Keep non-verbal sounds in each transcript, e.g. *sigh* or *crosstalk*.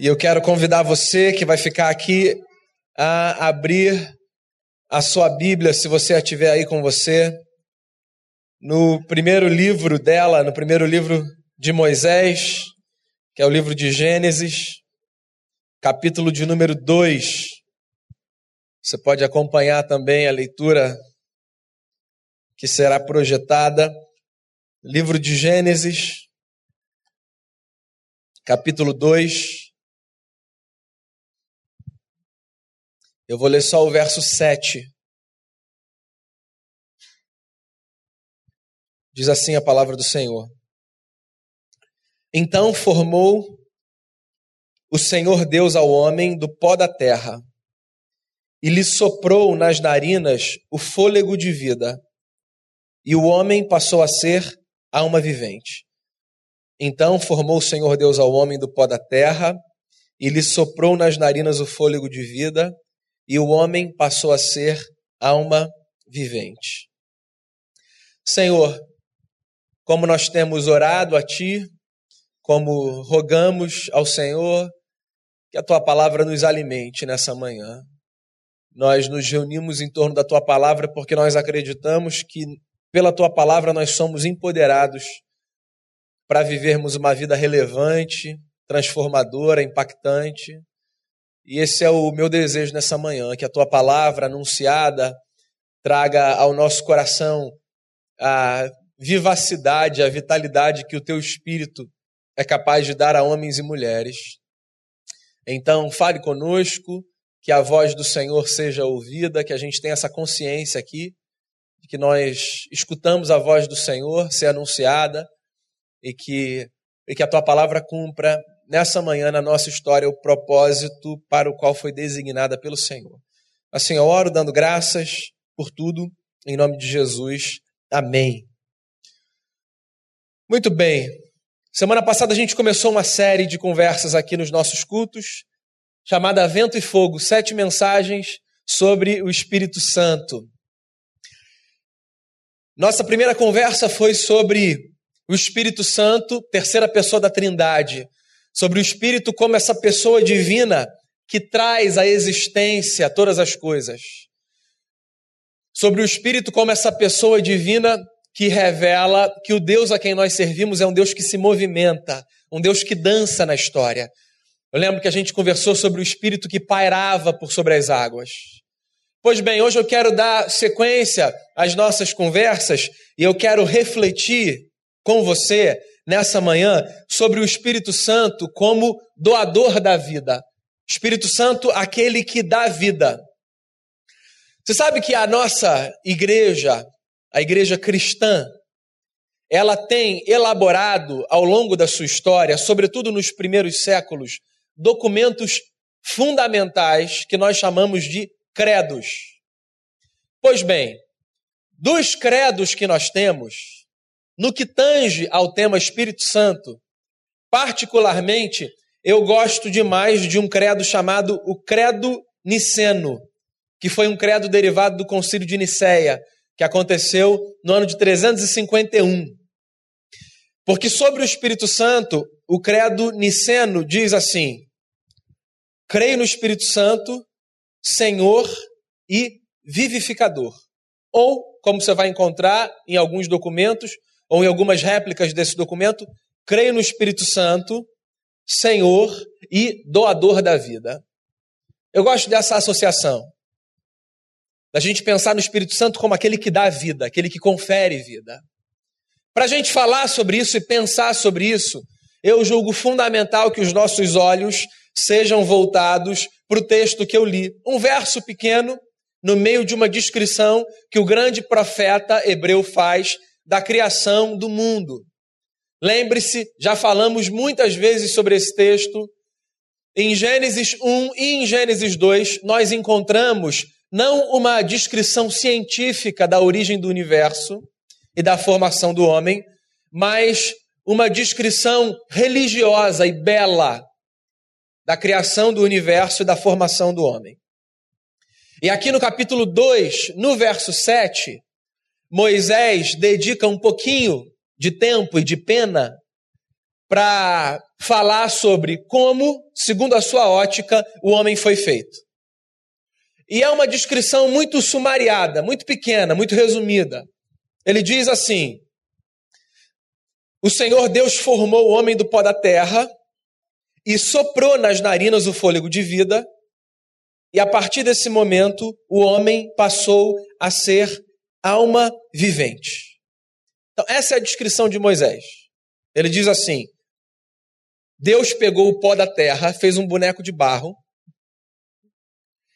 E eu quero convidar você que vai ficar aqui a abrir a sua Bíblia, se você a tiver aí com você, no primeiro livro dela, no primeiro livro de Moisés, que é o livro de Gênesis, capítulo de número 2. Você pode acompanhar também a leitura que será projetada. Livro de Gênesis, capítulo 2. Eu vou ler só o verso 7. Diz assim a palavra do Senhor. Então formou o Senhor Deus ao homem do pó da terra e lhe soprou nas narinas o fôlego de vida, e o homem passou a ser alma vivente. Então formou o Senhor Deus ao homem do pó da terra e lhe soprou nas narinas o fôlego de vida, e o homem passou a ser alma vivente. Senhor, como nós temos orado a Ti, como rogamos ao Senhor que a Tua palavra nos alimente nessa manhã. Nós nos reunimos em torno da Tua palavra porque nós acreditamos que pela Tua palavra nós somos empoderados para vivermos uma vida relevante, transformadora, impactante. E esse é o meu desejo nessa manhã, que a tua palavra anunciada traga ao nosso coração a vivacidade, a vitalidade que o teu espírito é capaz de dar a homens e mulheres. Então, fale conosco, que a voz do Senhor seja ouvida, que a gente tenha essa consciência aqui, que nós escutamos a voz do Senhor ser anunciada e que, e que a tua palavra cumpra nessa manhã na nossa história o propósito para o qual foi designada pelo Senhor. Assim, eu oro dando graças por tudo, em nome de Jesus. Amém. Muito bem. Semana passada a gente começou uma série de conversas aqui nos nossos cultos, chamada Vento e Fogo Sete Mensagens sobre o Espírito Santo. Nossa primeira conversa foi sobre o Espírito Santo, terceira pessoa da Trindade sobre o Espírito como essa pessoa divina que traz à existência todas as coisas. Sobre o Espírito como essa pessoa divina que revela que o Deus a quem nós servimos é um Deus que se movimenta, um Deus que dança na história. Eu lembro que a gente conversou sobre o Espírito que pairava por sobre as águas. Pois bem, hoje eu quero dar sequência às nossas conversas e eu quero refletir com você nessa manhã sobre o Espírito Santo como doador da vida. Espírito Santo, aquele que dá vida. Você sabe que a nossa igreja, a igreja cristã, ela tem elaborado ao longo da sua história, sobretudo nos primeiros séculos, documentos fundamentais que nós chamamos de credos. Pois bem, dos credos que nós temos, no que tange ao tema Espírito Santo, particularmente, eu gosto demais de um credo chamado o Credo Niceno, que foi um credo derivado do Concílio de Nicéia, que aconteceu no ano de 351. Porque sobre o Espírito Santo, o credo niceno diz assim: Creio no Espírito Santo, Senhor e vivificador. Ou, como você vai encontrar em alguns documentos, ou em algumas réplicas desse documento, creio no Espírito Santo, Senhor e doador da vida. Eu gosto dessa associação. Da gente pensar no Espírito Santo como aquele que dá vida, aquele que confere vida. Para a gente falar sobre isso e pensar sobre isso, eu julgo fundamental que os nossos olhos sejam voltados para o texto que eu li. Um verso pequeno, no meio de uma descrição que o grande profeta hebreu faz da criação do mundo. Lembre-se, já falamos muitas vezes sobre esse texto. Em Gênesis 1 e em Gênesis 2, nós encontramos não uma descrição científica da origem do universo e da formação do homem, mas uma descrição religiosa e bela da criação do universo e da formação do homem. E aqui no capítulo 2, no verso 7, Moisés dedica um pouquinho de tempo e de pena para falar sobre como, segundo a sua ótica, o homem foi feito. E é uma descrição muito sumariada, muito pequena, muito resumida. Ele diz assim: O Senhor Deus formou o homem do pó da terra e soprou nas narinas o fôlego de vida, e a partir desse momento o homem passou a ser alma vivente. Então, essa é a descrição de Moisés. Ele diz assim: Deus pegou o pó da terra, fez um boneco de barro,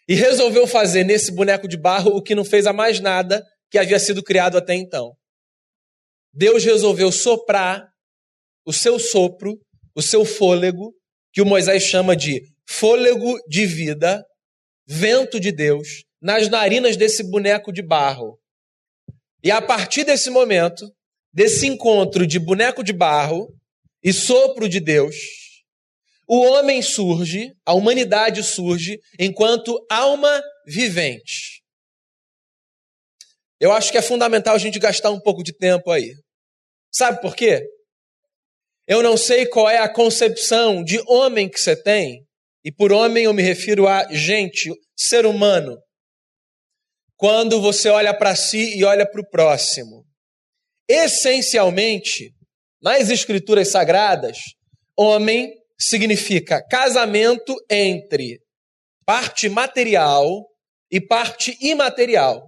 e resolveu fazer nesse boneco de barro o que não fez a mais nada que havia sido criado até então. Deus resolveu soprar o seu sopro, o seu fôlego, que o Moisés chama de fôlego de vida, vento de Deus, nas narinas desse boneco de barro. E a partir desse momento, desse encontro de boneco de barro e sopro de Deus, o homem surge, a humanidade surge enquanto alma vivente. Eu acho que é fundamental a gente gastar um pouco de tempo aí. Sabe por quê? Eu não sei qual é a concepção de homem que você tem, e por homem eu me refiro a gente, ser humano. Quando você olha para si e olha para o próximo. Essencialmente, nas escrituras sagradas, homem significa casamento entre parte material e parte imaterial,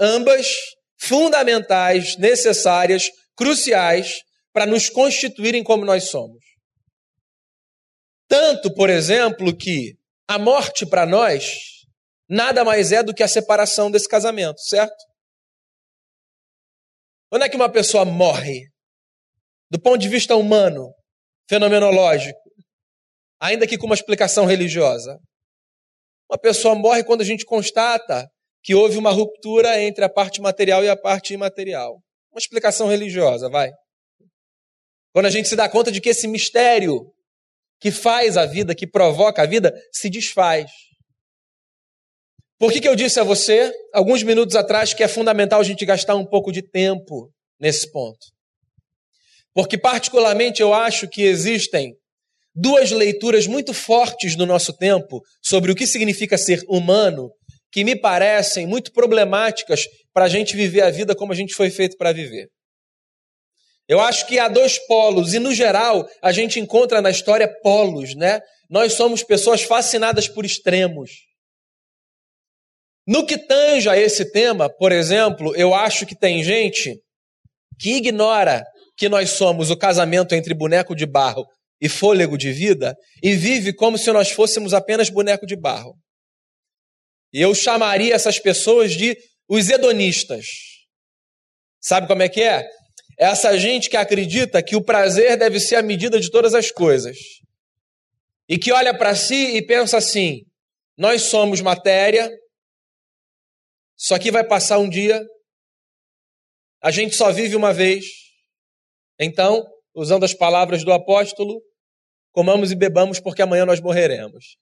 ambas fundamentais, necessárias, cruciais para nos constituírem como nós somos. Tanto, por exemplo, que a morte para nós nada mais é do que a separação desse casamento, certo? Quando é que uma pessoa morre? Do ponto de vista humano, fenomenológico, ainda que com uma explicação religiosa. Uma pessoa morre quando a gente constata que houve uma ruptura entre a parte material e a parte imaterial. Uma explicação religiosa, vai. Quando a gente se dá conta de que esse mistério que faz a vida, que provoca a vida, se desfaz. Por que, que eu disse a você, alguns minutos atrás, que é fundamental a gente gastar um pouco de tempo nesse ponto? Porque, particularmente, eu acho que existem duas leituras muito fortes no nosso tempo sobre o que significa ser humano, que me parecem muito problemáticas para a gente viver a vida como a gente foi feito para viver. Eu acho que há dois polos, e no geral a gente encontra na história polos, né? Nós somos pessoas fascinadas por extremos. No que tange a esse tema, por exemplo, eu acho que tem gente que ignora que nós somos o casamento entre boneco de barro e fôlego de vida e vive como se nós fôssemos apenas boneco de barro. E eu chamaria essas pessoas de os hedonistas. Sabe como é que é? É essa gente que acredita que o prazer deve ser a medida de todas as coisas. E que olha para si e pensa assim: nós somos matéria, isso aqui vai passar um dia, a gente só vive uma vez. Então, usando as palavras do apóstolo, comamos e bebamos porque amanhã nós morreremos.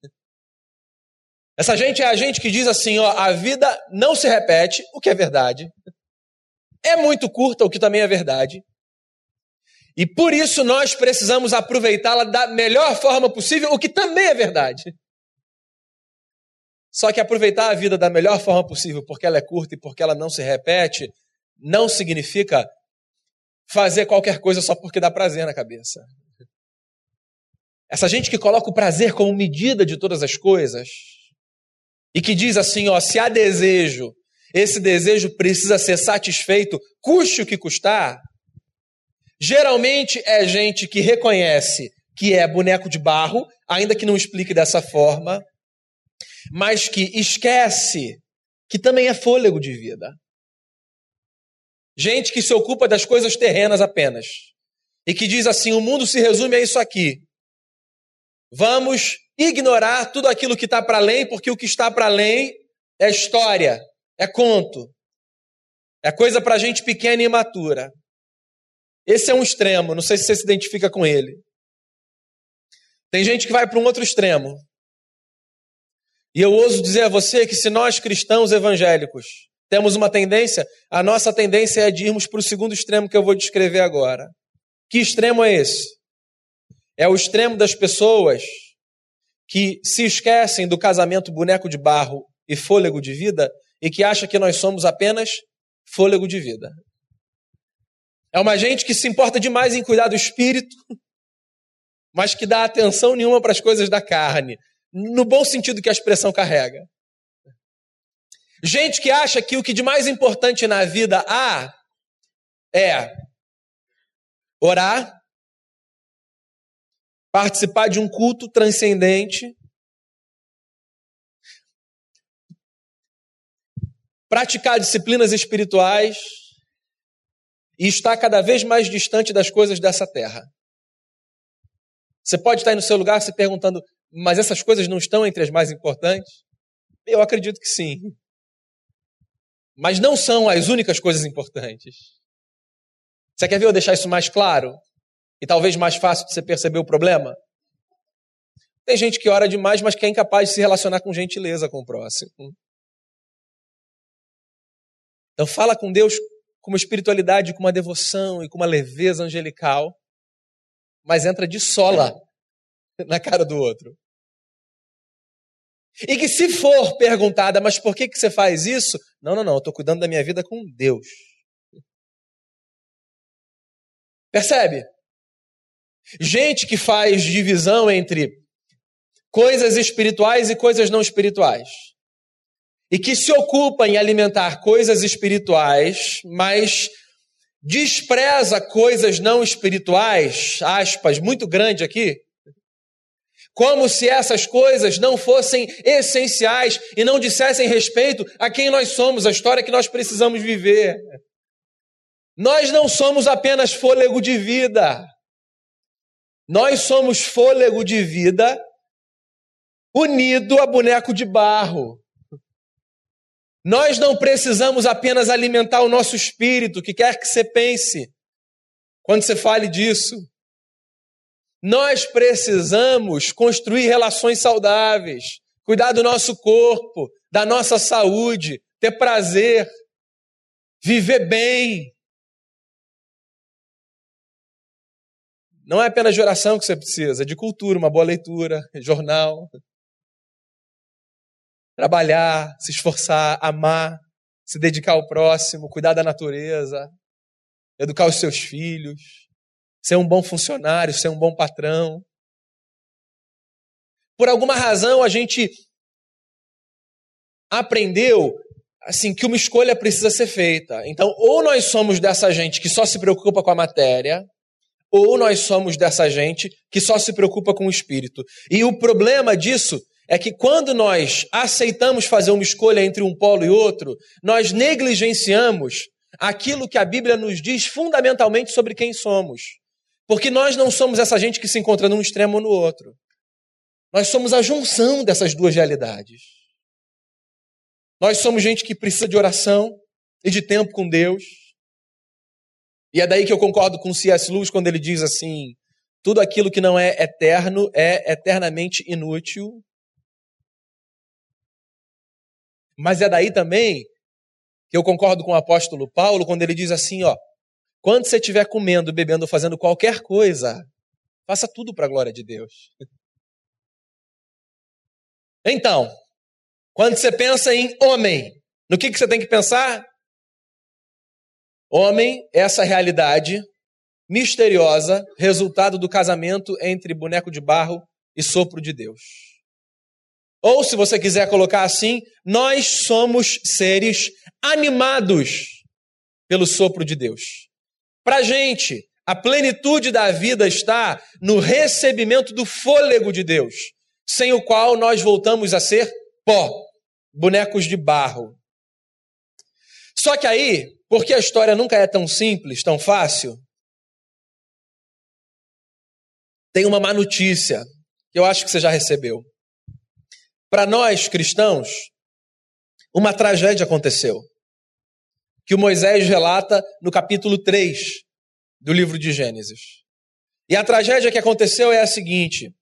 Essa gente é a gente que diz assim, ó, a vida não se repete, o que é verdade. É muito curta, o que também é verdade. E por isso nós precisamos aproveitá-la da melhor forma possível, o que também é verdade. Só que aproveitar a vida da melhor forma possível, porque ela é curta e porque ela não se repete, não significa fazer qualquer coisa só porque dá prazer na cabeça. Essa gente que coloca o prazer como medida de todas as coisas e que diz assim, ó, se há desejo, esse desejo precisa ser satisfeito, custe o que custar. Geralmente é gente que reconhece que é boneco de barro, ainda que não explique dessa forma, mas que esquece que também é fôlego de vida. Gente que se ocupa das coisas terrenas apenas. E que diz assim: o mundo se resume a isso aqui. Vamos ignorar tudo aquilo que está para além, porque o que está para além é história, é conto, é coisa para gente pequena e imatura. Esse é um extremo, não sei se você se identifica com ele. Tem gente que vai para um outro extremo. E eu ouso dizer a você que se nós cristãos evangélicos temos uma tendência, a nossa tendência é de irmos para o segundo extremo que eu vou descrever agora. Que extremo é esse? é o extremo das pessoas que se esquecem do casamento boneco de barro e fôlego de vida e que acha que nós somos apenas fôlego de vida. É uma gente que se importa demais em cuidar do espírito, mas que dá atenção nenhuma para as coisas da carne, no bom sentido que a expressão carrega. Gente que acha que o que de mais importante na vida há é orar, participar de um culto transcendente, praticar disciplinas espirituais e estar cada vez mais distante das coisas dessa terra. Você pode estar aí no seu lugar se perguntando, mas essas coisas não estão entre as mais importantes? Eu acredito que sim. Mas não são as únicas coisas importantes. Você quer ver eu deixar isso mais claro? E talvez mais fácil de você perceber o problema? Tem gente que ora demais, mas que é incapaz de se relacionar com gentileza com o próximo. Então fala com Deus com uma espiritualidade, com uma devoção e com uma leveza angelical, mas entra de sola *laughs* na cara do outro. E que se for perguntada, mas por que, que você faz isso? Não, não, não, eu estou cuidando da minha vida com Deus. Percebe? Gente que faz divisão entre coisas espirituais e coisas não espirituais. E que se ocupa em alimentar coisas espirituais, mas despreza coisas não espirituais, aspas, muito grande aqui, como se essas coisas não fossem essenciais e não dissessem respeito a quem nós somos, a história que nós precisamos viver. Nós não somos apenas fôlego de vida. Nós somos fôlego de vida unido a boneco de barro. Nós não precisamos apenas alimentar o nosso espírito, que quer que você pense, quando você fale disso. Nós precisamos construir relações saudáveis, cuidar do nosso corpo, da nossa saúde, ter prazer, viver bem. Não é apenas de oração que você precisa, é de cultura, uma boa leitura, jornal. Trabalhar, se esforçar, amar, se dedicar ao próximo, cuidar da natureza, educar os seus filhos ser um bom funcionário, ser um bom patrão. Por alguma razão a gente aprendeu assim que uma escolha precisa ser feita. Então, ou nós somos dessa gente que só se preocupa com a matéria, ou nós somos dessa gente que só se preocupa com o espírito. E o problema disso é que quando nós aceitamos fazer uma escolha entre um polo e outro, nós negligenciamos aquilo que a Bíblia nos diz fundamentalmente sobre quem somos. Porque nós não somos essa gente que se encontra num extremo ou no outro. Nós somos a junção dessas duas realidades. Nós somos gente que precisa de oração e de tempo com Deus. E é daí que eu concordo com C.S. Lewis quando ele diz assim: tudo aquilo que não é eterno é eternamente inútil. Mas é daí também que eu concordo com o apóstolo Paulo quando ele diz assim, ó, quando você estiver comendo, bebendo, fazendo qualquer coisa, faça tudo para a glória de Deus. *laughs* Então, quando você pensa em homem, no que, que você tem que pensar? Homem é essa realidade misteriosa, resultado do casamento entre boneco de barro e sopro de Deus. Ou, se você quiser colocar assim, nós somos seres animados pelo sopro de Deus. Para a gente, a plenitude da vida está no recebimento do fôlego de Deus, sem o qual nós voltamos a ser pó, bonecos de barro. Só que aí, porque a história nunca é tão simples, tão fácil, tem uma má notícia que eu acho que você já recebeu. Para nós cristãos, uma tragédia aconteceu que Moisés relata no capítulo 3 do livro de Gênesis. E a tragédia que aconteceu é a seguinte: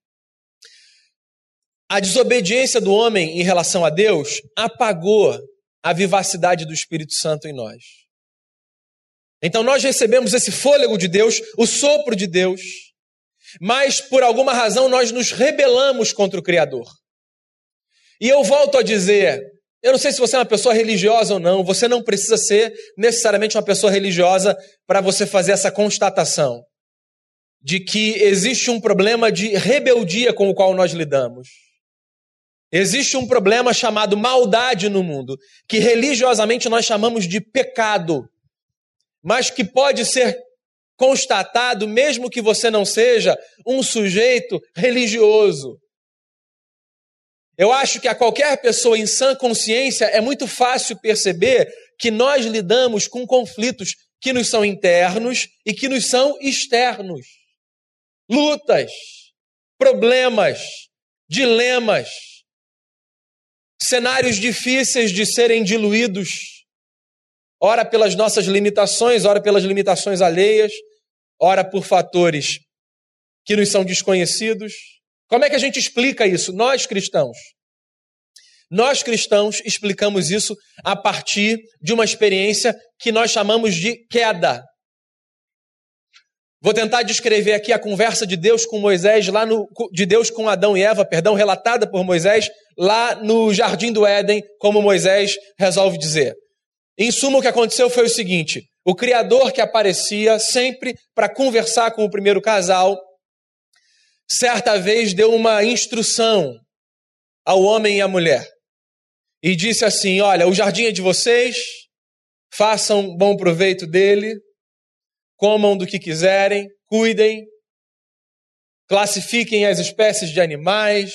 a desobediência do homem em relação a Deus apagou a vivacidade do Espírito Santo em nós. Então nós recebemos esse fôlego de Deus, o sopro de Deus, mas por alguma razão nós nos rebelamos contra o Criador. E eu volto a dizer, eu não sei se você é uma pessoa religiosa ou não, você não precisa ser necessariamente uma pessoa religiosa para você fazer essa constatação de que existe um problema de rebeldia com o qual nós lidamos. Existe um problema chamado maldade no mundo, que religiosamente nós chamamos de pecado, mas que pode ser constatado mesmo que você não seja um sujeito religioso. Eu acho que a qualquer pessoa em sã consciência é muito fácil perceber que nós lidamos com conflitos que nos são internos e que nos são externos. Lutas, problemas, dilemas, cenários difíceis de serem diluídos, ora pelas nossas limitações, ora pelas limitações alheias, ora por fatores que nos são desconhecidos. Como é que a gente explica isso? Nós cristãos. Nós cristãos explicamos isso a partir de uma experiência que nós chamamos de queda. Vou tentar descrever aqui a conversa de Deus com Moisés, lá no, de Deus com Adão e Eva, perdão, relatada por Moisés, lá no jardim do Éden, como Moisés resolve dizer. Em suma, o que aconteceu foi o seguinte: o Criador que aparecia sempre para conversar com o primeiro casal, certa vez deu uma instrução ao homem e à mulher. E disse assim: Olha, o jardim é de vocês, façam bom proveito dele, comam do que quiserem, cuidem, classifiquem as espécies de animais,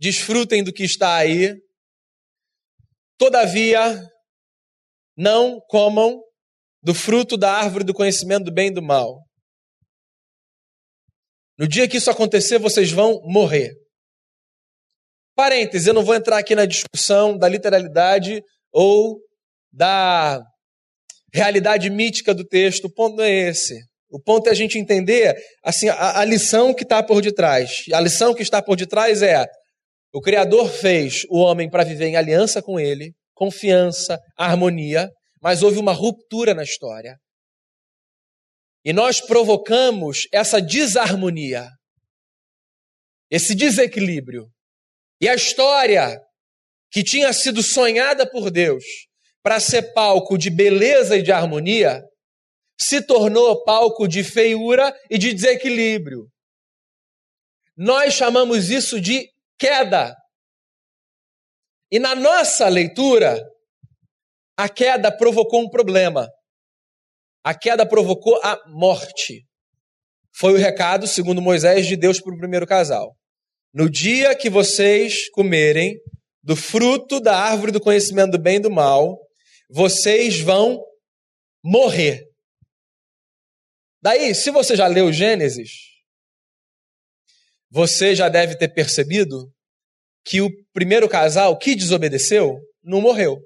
desfrutem do que está aí. Todavia, não comam do fruto da árvore do conhecimento do bem e do mal. No dia que isso acontecer, vocês vão morrer. Parênteses, eu não vou entrar aqui na discussão da literalidade ou da realidade mítica do texto. O ponto não é esse. O ponto é a gente entender assim a, a lição que está por detrás. A lição que está por detrás é: o Criador fez o homem para viver em aliança com ele, confiança, harmonia, mas houve uma ruptura na história. E nós provocamos essa desarmonia, esse desequilíbrio. E a história que tinha sido sonhada por Deus para ser palco de beleza e de harmonia, se tornou palco de feiura e de desequilíbrio. Nós chamamos isso de queda. E na nossa leitura, a queda provocou um problema. A queda provocou a morte. Foi o recado, segundo Moisés, de Deus para o primeiro casal. No dia que vocês comerem do fruto da árvore do conhecimento do bem e do mal, vocês vão morrer. Daí, se você já leu Gênesis, você já deve ter percebido que o primeiro casal que desobedeceu não morreu.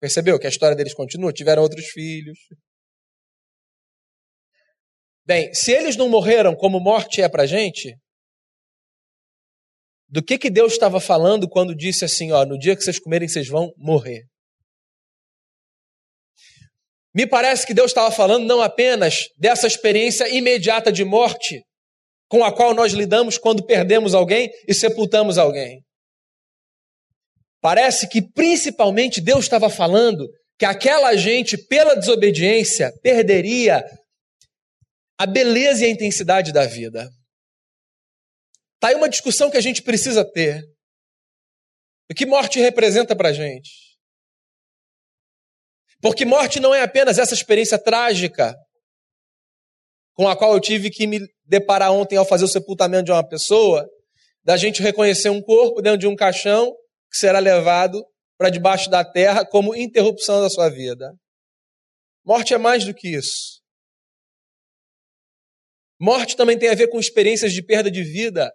Percebeu que a história deles continua? Tiveram outros filhos. Bem, se eles não morreram como morte é pra gente, do que que Deus estava falando quando disse assim, ó, no dia que vocês comerem vocês vão morrer? Me parece que Deus estava falando não apenas dessa experiência imediata de morte com a qual nós lidamos quando perdemos alguém e sepultamos alguém. Parece que principalmente Deus estava falando que aquela gente, pela desobediência, perderia a beleza e a intensidade da vida. Está aí uma discussão que a gente precisa ter. O que morte representa para gente? Porque morte não é apenas essa experiência trágica com a qual eu tive que me deparar ontem ao fazer o sepultamento de uma pessoa, da gente reconhecer um corpo dentro de um caixão que será levado para debaixo da terra como interrupção da sua vida. Morte é mais do que isso. Morte também tem a ver com experiências de perda de vida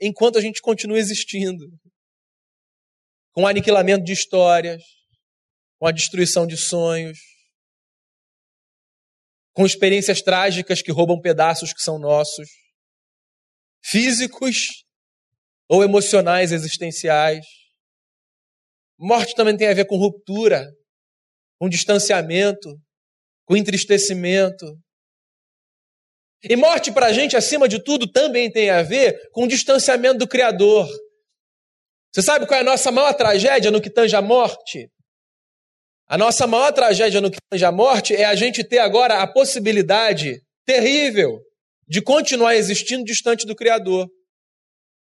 enquanto a gente continua existindo. Com aniquilamento de histórias, com a destruição de sonhos, com experiências trágicas que roubam pedaços que são nossos, físicos ou emocionais existenciais. Morte também tem a ver com ruptura, com distanciamento, com entristecimento. E morte para a gente, acima de tudo, também tem a ver com o distanciamento do Criador. Você sabe qual é a nossa maior tragédia no que tange a morte? A nossa maior tragédia no que tange a morte é a gente ter agora a possibilidade terrível de continuar existindo distante do Criador.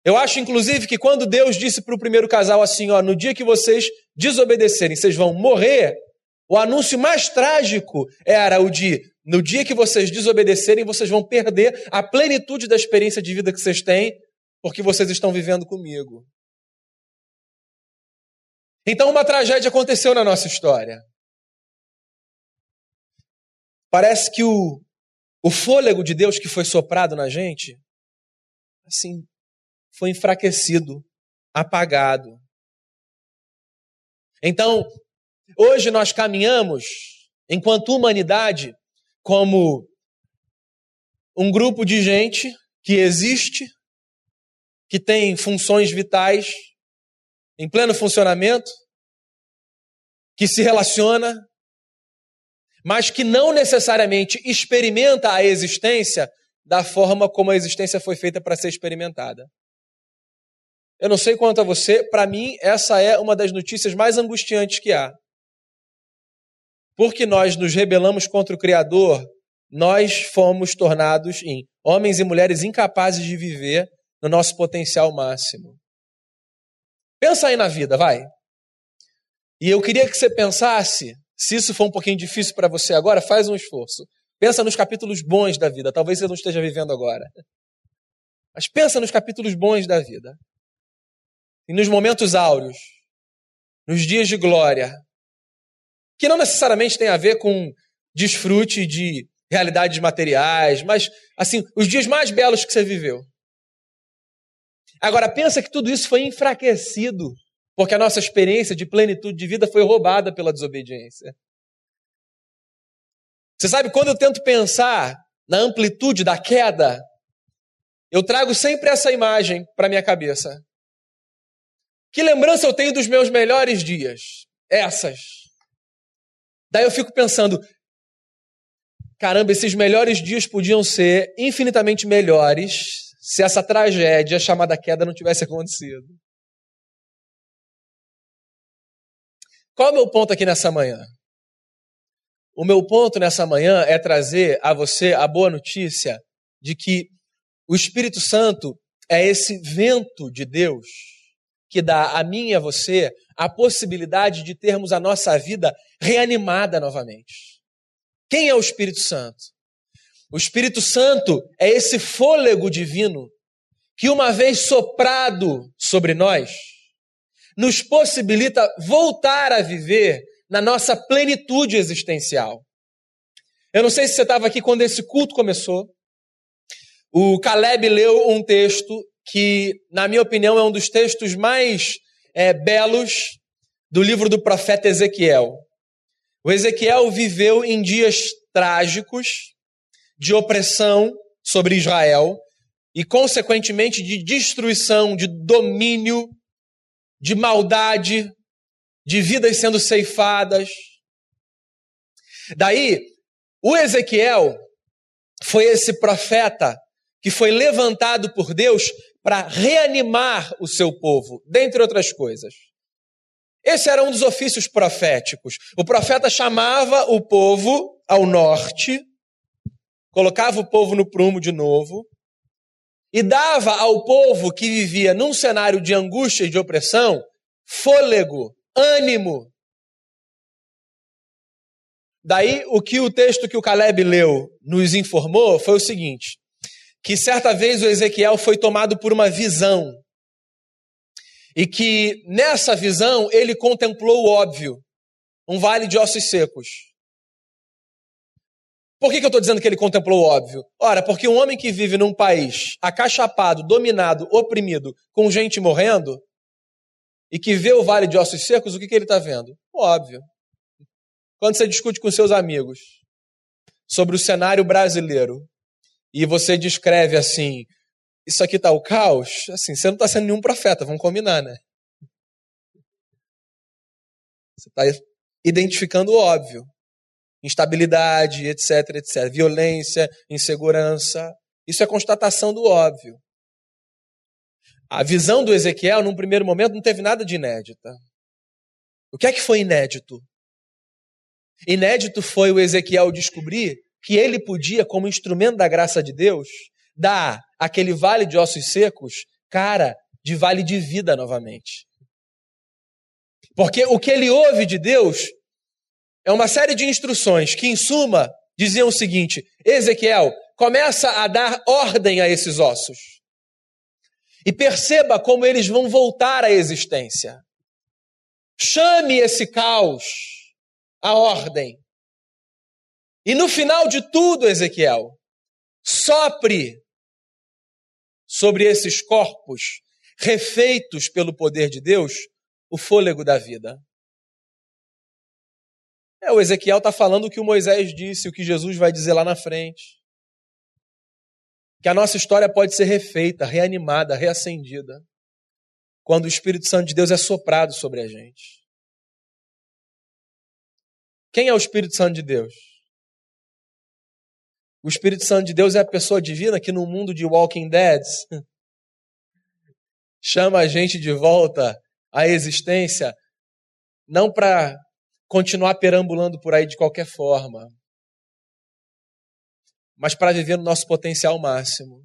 Eu acho, inclusive, que quando Deus disse para o primeiro casal assim: ó, no dia que vocês desobedecerem, vocês vão morrer, o anúncio mais trágico era o de no dia que vocês desobedecerem, vocês vão perder a plenitude da experiência de vida que vocês têm, porque vocês estão vivendo comigo. Então, uma tragédia aconteceu na nossa história. Parece que o, o fôlego de Deus que foi soprado na gente, assim, foi enfraquecido, apagado. Então, hoje nós caminhamos, enquanto humanidade, como um grupo de gente que existe, que tem funções vitais em pleno funcionamento, que se relaciona, mas que não necessariamente experimenta a existência da forma como a existência foi feita para ser experimentada. Eu não sei quanto a você, para mim, essa é uma das notícias mais angustiantes que há. Porque nós nos rebelamos contra o Criador, nós fomos tornados em homens e mulheres incapazes de viver no nosso potencial máximo. Pensa aí na vida, vai. E eu queria que você pensasse, se isso for um pouquinho difícil para você agora, faz um esforço. Pensa nos capítulos bons da vida. Talvez você não esteja vivendo agora. Mas pensa nos capítulos bons da vida. E nos momentos áureos, nos dias de glória, que não necessariamente tem a ver com desfrute de realidades materiais, mas assim, os dias mais belos que você viveu. Agora pensa que tudo isso foi enfraquecido, porque a nossa experiência de plenitude de vida foi roubada pela desobediência. Você sabe, quando eu tento pensar na amplitude da queda, eu trago sempre essa imagem para minha cabeça. Que lembrança eu tenho dos meus melhores dias? Essas. Daí eu fico pensando, caramba, esses melhores dias podiam ser infinitamente melhores se essa tragédia chamada queda não tivesse acontecido. Qual é o meu ponto aqui nessa manhã? O meu ponto nessa manhã é trazer a você a boa notícia de que o Espírito Santo é esse vento de Deus que dá a mim e a você a possibilidade de termos a nossa vida reanimada novamente. Quem é o Espírito Santo? O Espírito Santo é esse fôlego divino que, uma vez soprado sobre nós, nos possibilita voltar a viver na nossa plenitude existencial. Eu não sei se você estava aqui quando esse culto começou. O Caleb leu um texto que, na minha opinião, é um dos textos mais é, belos do livro do profeta Ezequiel. O Ezequiel viveu em dias trágicos de opressão sobre Israel e, consequentemente, de destruição, de domínio, de maldade, de vidas sendo ceifadas. Daí, o Ezequiel foi esse profeta que foi levantado por Deus para reanimar o seu povo, dentre outras coisas. Esse era um dos ofícios proféticos. O profeta chamava o povo ao norte, colocava o povo no prumo de novo, e dava ao povo que vivia num cenário de angústia e de opressão fôlego, ânimo. Daí, o que o texto que o Caleb leu nos informou foi o seguinte: que certa vez o Ezequiel foi tomado por uma visão. E que nessa visão ele contemplou o óbvio, um vale de ossos secos. Por que, que eu estou dizendo que ele contemplou o óbvio? Ora, porque um homem que vive num país acachapado, dominado, oprimido, com gente morrendo, e que vê o vale de ossos secos, o que, que ele está vendo? O óbvio. Quando você discute com seus amigos sobre o cenário brasileiro, e você descreve assim, isso aqui está o caos, assim, você não está sendo nenhum profeta, vamos combinar, né? Você está identificando o óbvio. instabilidade, etc, etc, violência, insegurança. Isso é constatação do óbvio. A visão do Ezequiel, num primeiro momento, não teve nada de inédita. O que é que foi inédito? Inédito foi o Ezequiel descobrir que ele podia, como instrumento da graça de Deus, dar aquele vale de ossos secos cara de vale de vida novamente. Porque o que ele ouve de Deus é uma série de instruções que, em suma, diziam o seguinte: Ezequiel, começa a dar ordem a esses ossos. E perceba como eles vão voltar à existência. Chame esse caos à ordem. E no final de tudo, Ezequiel, sopre sobre esses corpos refeitos pelo poder de Deus o fôlego da vida. É, o Ezequiel está falando o que o Moisés disse, o que Jesus vai dizer lá na frente. Que a nossa história pode ser refeita, reanimada, reacendida, quando o Espírito Santo de Deus é soprado sobre a gente. Quem é o Espírito Santo de Deus? O Espírito Santo de Deus é a pessoa divina que no mundo de Walking Dead *laughs* chama a gente de volta à existência, não para continuar perambulando por aí de qualquer forma, mas para viver no nosso potencial máximo.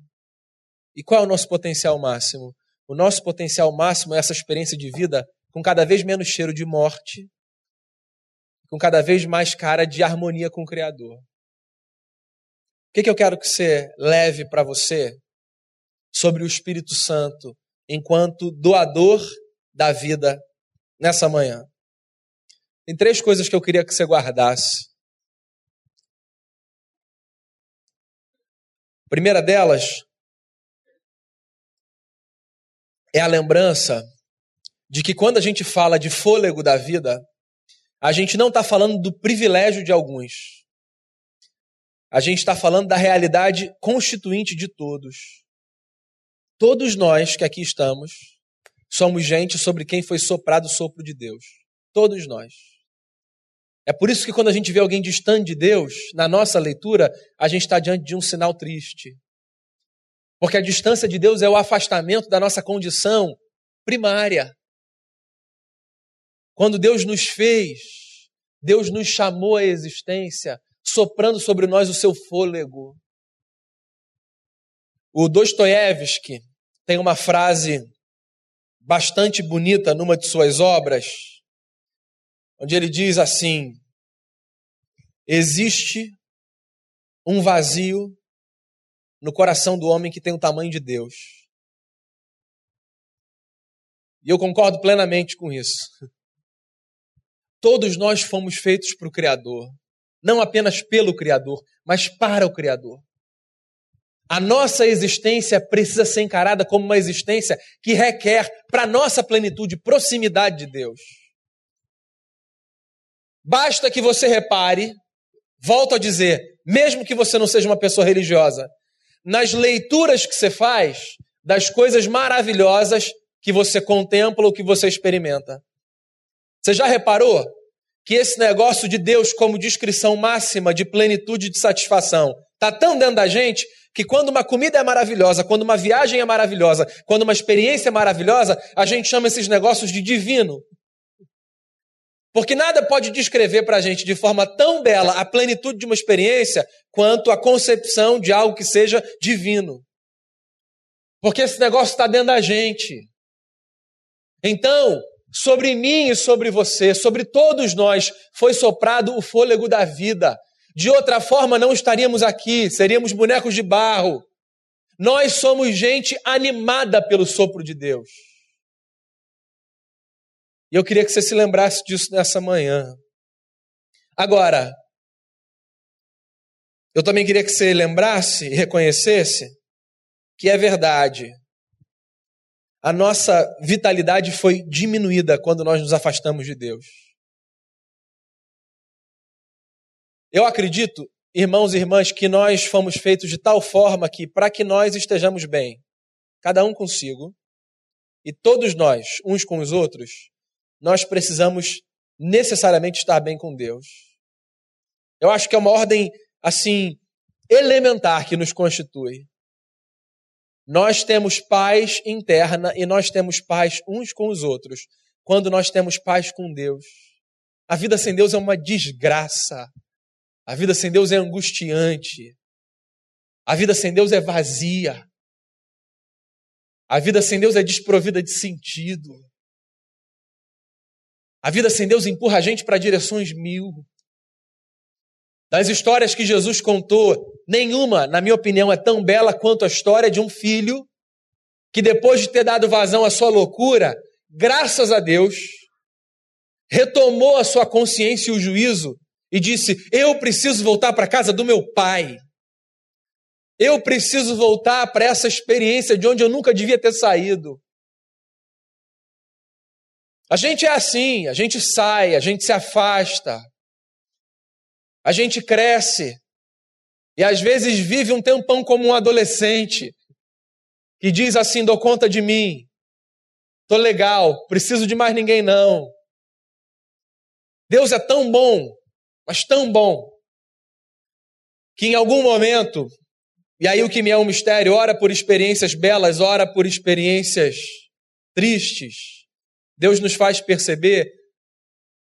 E qual é o nosso potencial máximo? O nosso potencial máximo é essa experiência de vida com cada vez menos cheiro de morte, com cada vez mais cara de harmonia com o Criador. O que, que eu quero que você leve para você sobre o Espírito Santo enquanto doador da vida nessa manhã? Tem três coisas que eu queria que você guardasse. A primeira delas é a lembrança de que quando a gente fala de fôlego da vida, a gente não está falando do privilégio de alguns. A gente está falando da realidade constituinte de todos. Todos nós que aqui estamos somos gente sobre quem foi soprado o sopro de Deus. Todos nós. É por isso que quando a gente vê alguém distante de Deus, na nossa leitura, a gente está diante de um sinal triste. Porque a distância de Deus é o afastamento da nossa condição primária. Quando Deus nos fez, Deus nos chamou à existência soprando sobre nós o seu fôlego. O Dostoiévski tem uma frase bastante bonita numa de suas obras, onde ele diz assim: Existe um vazio no coração do homem que tem o tamanho de Deus. E eu concordo plenamente com isso. Todos nós fomos feitos para o Criador não apenas pelo Criador, mas para o Criador. A nossa existência precisa ser encarada como uma existência que requer, para nossa plenitude, proximidade de Deus. Basta que você repare, volto a dizer, mesmo que você não seja uma pessoa religiosa, nas leituras que você faz das coisas maravilhosas que você contempla ou que você experimenta. Você já reparou que esse negócio de Deus como descrição máxima de plenitude de satisfação está tão dentro da gente que quando uma comida é maravilhosa, quando uma viagem é maravilhosa, quando uma experiência é maravilhosa, a gente chama esses negócios de divino. Porque nada pode descrever para a gente de forma tão bela a plenitude de uma experiência quanto a concepção de algo que seja divino. Porque esse negócio está dentro da gente. Então, Sobre mim e sobre você, sobre todos nós, foi soprado o fôlego da vida. De outra forma, não estaríamos aqui, seríamos bonecos de barro. Nós somos gente animada pelo sopro de Deus. E eu queria que você se lembrasse disso nessa manhã. Agora, eu também queria que você lembrasse e reconhecesse que é verdade a nossa vitalidade foi diminuída quando nós nos afastamos de Deus. Eu acredito, irmãos e irmãs, que nós fomos feitos de tal forma que, para que nós estejamos bem, cada um consigo, e todos nós, uns com os outros, nós precisamos necessariamente estar bem com Deus. Eu acho que é uma ordem, assim, elementar que nos constitui. Nós temos paz interna e nós temos paz uns com os outros quando nós temos paz com Deus. A vida sem Deus é uma desgraça. A vida sem Deus é angustiante. A vida sem Deus é vazia. A vida sem Deus é desprovida de sentido. A vida sem Deus empurra a gente para direções mil. Das histórias que Jesus contou, nenhuma, na minha opinião, é tão bela quanto a história de um filho que, depois de ter dado vazão à sua loucura, graças a Deus, retomou a sua consciência e o juízo e disse: Eu preciso voltar para a casa do meu pai. Eu preciso voltar para essa experiência de onde eu nunca devia ter saído. A gente é assim, a gente sai, a gente se afasta, a gente cresce e às vezes vive um tempão como um adolescente que diz assim: dou conta de mim, tô legal, preciso de mais ninguém não. Deus é tão bom, mas tão bom, que em algum momento, e aí o que me é um mistério, ora por experiências belas, ora por experiências tristes, Deus nos faz perceber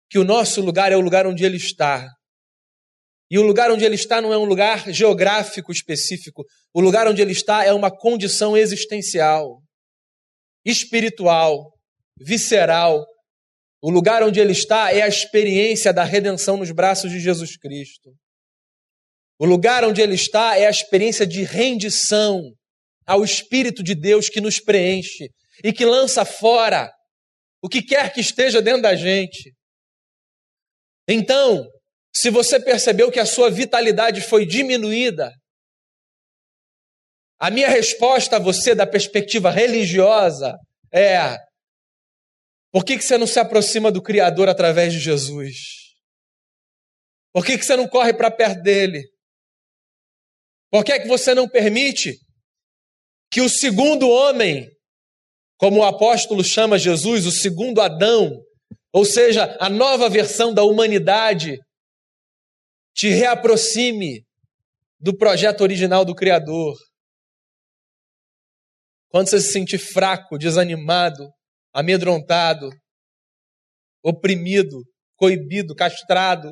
que o nosso lugar é o lugar onde Ele está. E o lugar onde ele está não é um lugar geográfico específico. O lugar onde ele está é uma condição existencial, espiritual, visceral. O lugar onde ele está é a experiência da redenção nos braços de Jesus Cristo. O lugar onde ele está é a experiência de rendição ao Espírito de Deus que nos preenche e que lança fora o que quer que esteja dentro da gente. Então, se você percebeu que a sua vitalidade foi diminuída, a minha resposta a você, da perspectiva religiosa, é: por que, que você não se aproxima do Criador através de Jesus? Por que, que você não corre para perto dele? Por que, que você não permite que o segundo homem, como o apóstolo chama Jesus, o segundo Adão, ou seja, a nova versão da humanidade, te reaproxime do projeto original do Criador. Quando você se sentir fraco, desanimado, amedrontado, oprimido, coibido, castrado,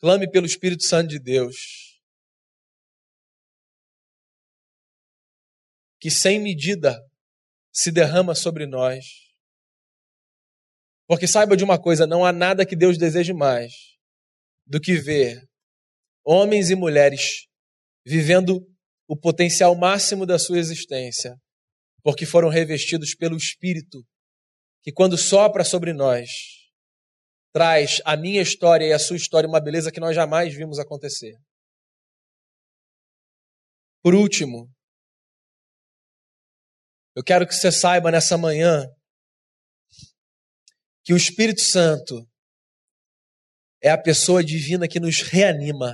clame pelo Espírito Santo de Deus. Que sem medida se derrama sobre nós porque saiba de uma coisa: não há nada que Deus deseje mais do que ver homens e mulheres vivendo o potencial máximo da sua existência, porque foram revestidos pelo Espírito, que quando sopra sobre nós, traz a minha história e a sua história uma beleza que nós jamais vimos acontecer. Por último, eu quero que você saiba nessa manhã que o Espírito Santo é a pessoa divina que nos reanima,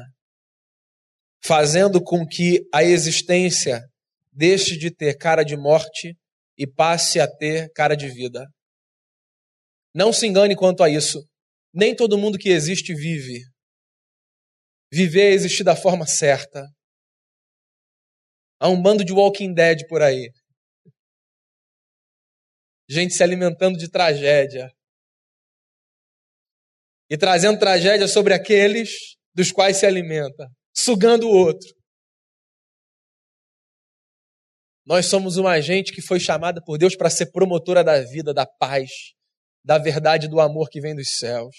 fazendo com que a existência deixe de ter cara de morte e passe a ter cara de vida. Não se engane quanto a isso. Nem todo mundo que existe vive. Viver é existir da forma certa. Há um bando de Walking Dead por aí. Gente se alimentando de tragédia e trazendo tragédia sobre aqueles dos quais se alimenta, sugando o outro. Nós somos uma gente que foi chamada por Deus para ser promotora da vida, da paz, da verdade, do amor que vem dos céus.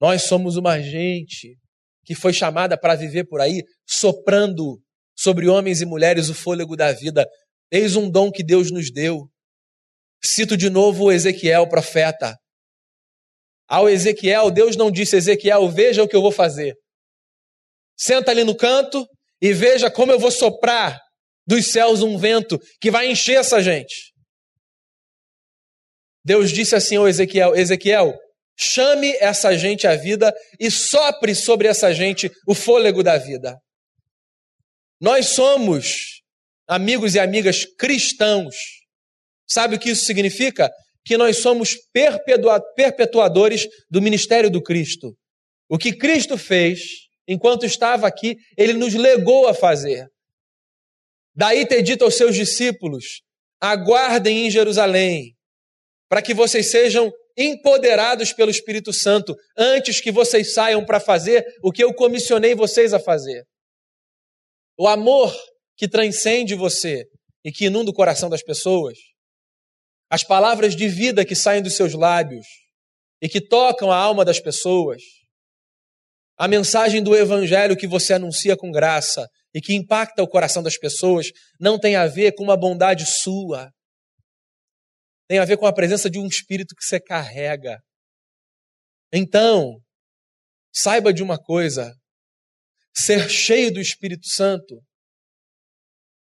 Nós somos uma gente que foi chamada para viver por aí soprando sobre homens e mulheres o fôlego da vida. Eis um dom que Deus nos deu. Cito de novo Ezequiel, profeta. Ao Ezequiel, Deus não disse: Ezequiel, veja o que eu vou fazer. Senta ali no canto e veja como eu vou soprar dos céus um vento que vai encher essa gente. Deus disse assim ao Ezequiel: Ezequiel, chame essa gente à vida e sopre sobre essa gente o fôlego da vida. Nós somos amigos e amigas cristãos. Sabe o que isso significa? Que nós somos perpetuadores do ministério do Cristo. O que Cristo fez enquanto estava aqui, ele nos legou a fazer. Daí ter dito aos seus discípulos: aguardem em Jerusalém, para que vocês sejam empoderados pelo Espírito Santo antes que vocês saiam para fazer o que eu comissionei vocês a fazer. O amor que transcende você e que inunda o coração das pessoas, as palavras de vida que saem dos seus lábios e que tocam a alma das pessoas, a mensagem do Evangelho que você anuncia com graça e que impacta o coração das pessoas não tem a ver com uma bondade sua, tem a ver com a presença de um espírito que você carrega. Então, saiba de uma coisa: ser cheio do Espírito Santo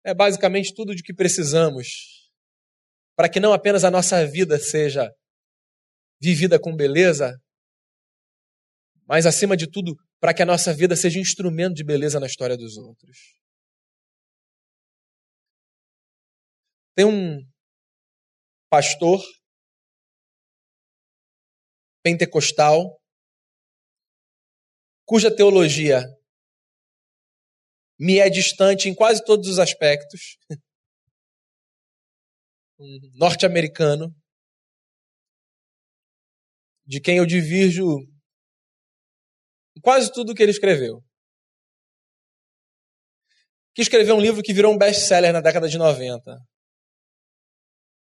é basicamente tudo de que precisamos para que não apenas a nossa vida seja vivida com beleza, mas acima de tudo, para que a nossa vida seja instrumento de beleza na história dos outros. Tem um pastor pentecostal cuja teologia me é distante em quase todos os aspectos. *laughs* Um norte-americano de quem eu divirjo quase tudo que ele escreveu. Que escreveu um livro que virou um best-seller na década de 90.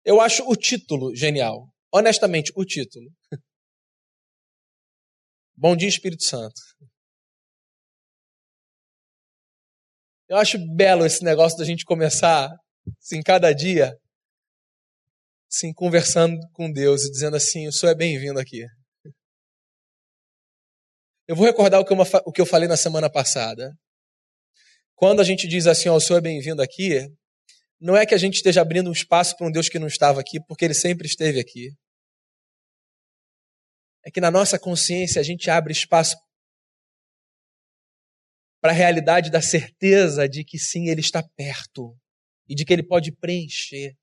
Eu acho o título genial. Honestamente, o título. Bom dia, Espírito Santo. Eu acho belo esse negócio da gente começar, assim, cada dia, assim, conversando com Deus e dizendo assim: o Senhor é bem-vindo aqui. Eu vou recordar o que, eu, o que eu falei na semana passada. Quando a gente diz assim: ó, o Senhor é bem-vindo aqui, não é que a gente esteja abrindo um espaço para um Deus que não estava aqui, porque ele sempre esteve aqui. É que na nossa consciência a gente abre espaço para a realidade da certeza de que sim, ele está perto e de que ele pode preencher.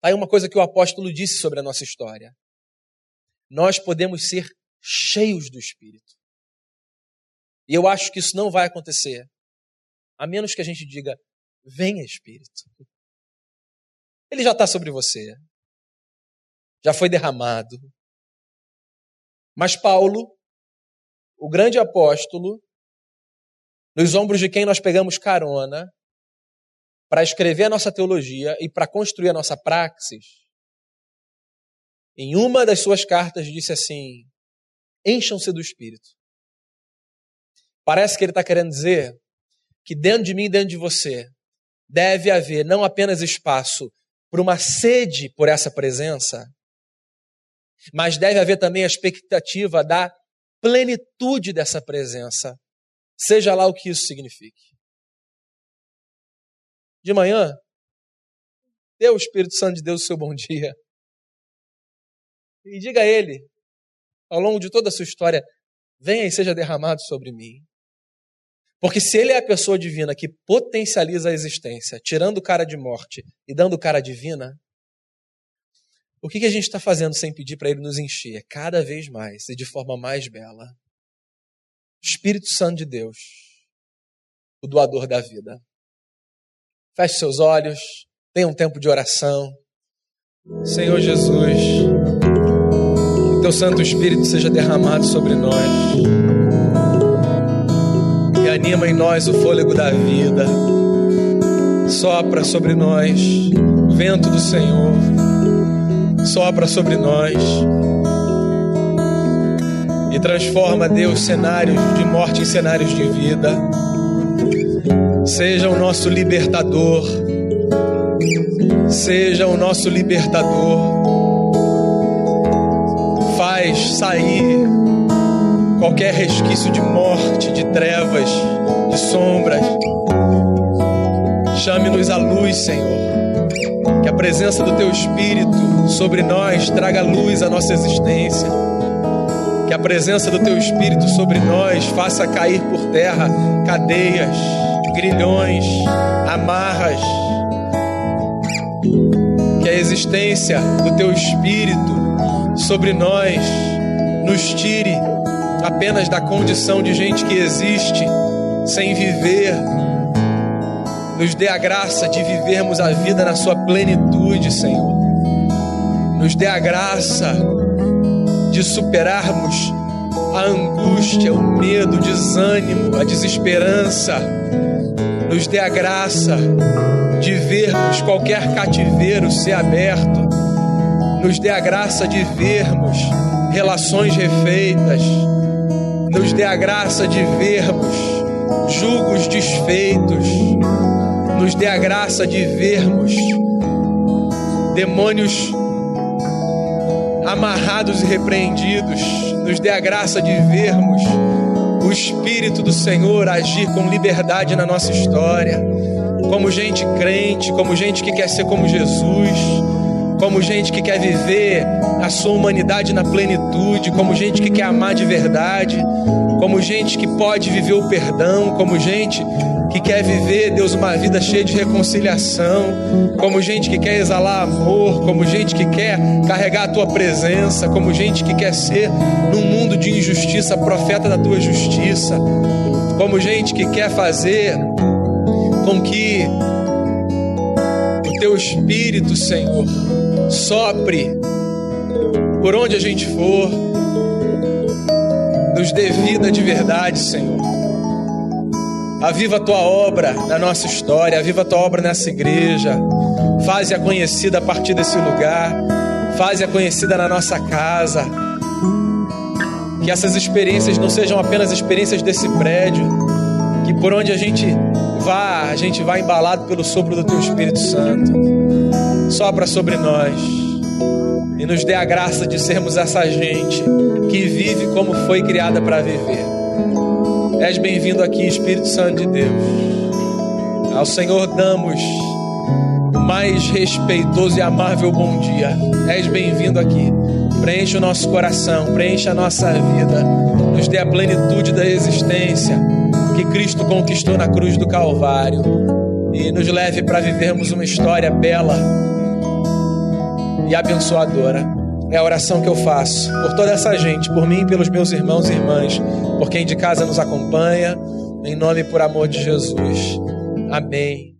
Tá aí uma coisa que o apóstolo disse sobre a nossa história. Nós podemos ser cheios do Espírito. E eu acho que isso não vai acontecer, a menos que a gente diga, Venha, Espírito. Ele já está sobre você. Já foi derramado. Mas Paulo, o grande apóstolo, nos ombros de quem nós pegamos carona, para escrever a nossa teologia e para construir a nossa praxis, em uma das suas cartas disse assim: encham-se do Espírito. Parece que ele está querendo dizer que dentro de mim e dentro de você deve haver não apenas espaço para uma sede por essa presença, mas deve haver também a expectativa da plenitude dessa presença, seja lá o que isso signifique. De manhã, dê ao Espírito Santo de Deus o seu bom dia. E diga a Ele, ao longo de toda a sua história, venha e seja derramado sobre mim. Porque se ele é a pessoa divina que potencializa a existência, tirando cara de morte e dando cara divina, o que, que a gente está fazendo sem pedir para ele nos encher cada vez mais e de forma mais bela? Espírito Santo de Deus, o doador da vida. Feche seus olhos, tenha um tempo de oração. Senhor Jesus, que teu Santo Espírito seja derramado sobre nós anima em nós o fôlego da vida. Sopra sobre nós vento do Senhor. Sopra sobre nós e transforma, Deus, cenários de morte em cenários de vida. Seja o nosso libertador. Seja o nosso libertador. Faz sair qualquer resquício de morte, de trevas, de sombras. Chame-nos à luz, Senhor. Que a presença do Teu Espírito sobre nós traga luz à nossa existência. Que a presença do Teu Espírito sobre nós faça cair por terra cadeias, grilhões, amarras. Que a existência do teu Espírito sobre nós nos tire apenas da condição de gente que existe sem viver. Nos dê a graça de vivermos a vida na sua plenitude, Senhor. Nos dê a graça de superarmos a angústia, o medo, o desânimo, a desesperança. Nos dê a graça de vermos qualquer cativeiro ser aberto. Nos dê a graça de vermos relações refeitas. Nos dê a graça de vermos julgos desfeitos. Nos dê a graça de vermos demônios amarrados e repreendidos. Nos dê a graça de vermos o Espírito do Senhor agir com liberdade na nossa história, como gente crente, como gente que quer ser como Jesus, como gente que quer viver a sua humanidade na plenitude, como gente que quer amar de verdade, como gente que pode viver o perdão, como gente que quer viver, Deus, uma vida cheia de reconciliação, como gente que quer exalar amor, como gente que quer carregar a tua presença, como gente que quer ser, num mundo de injustiça, profeta da tua justiça, como gente que quer fazer com que o teu espírito, Senhor, sopre por onde a gente for, nos dê vida de verdade, Senhor. Aviva a tua obra na nossa história, aviva a tua obra nessa igreja. Faze-a conhecida a partir desse lugar, faze-a conhecida na nossa casa. Que essas experiências não sejam apenas experiências desse prédio, que por onde a gente vá, a gente vá embalado pelo sopro do teu Espírito Santo. Sopra sobre nós e nos dê a graça de sermos essa gente que vive como foi criada para viver. És bem-vindo aqui, Espírito Santo de Deus. Ao Senhor damos o mais respeitoso e amável bom dia. És bem-vindo aqui. Preenche o nosso coração, preenche a nossa vida, nos dê a plenitude da existência que Cristo conquistou na cruz do Calvário e nos leve para vivermos uma história bela e abençoadora. É a oração que eu faço por toda essa gente, por mim e pelos meus irmãos e irmãs, por quem de casa nos acompanha, em nome e por amor de Jesus. Amém.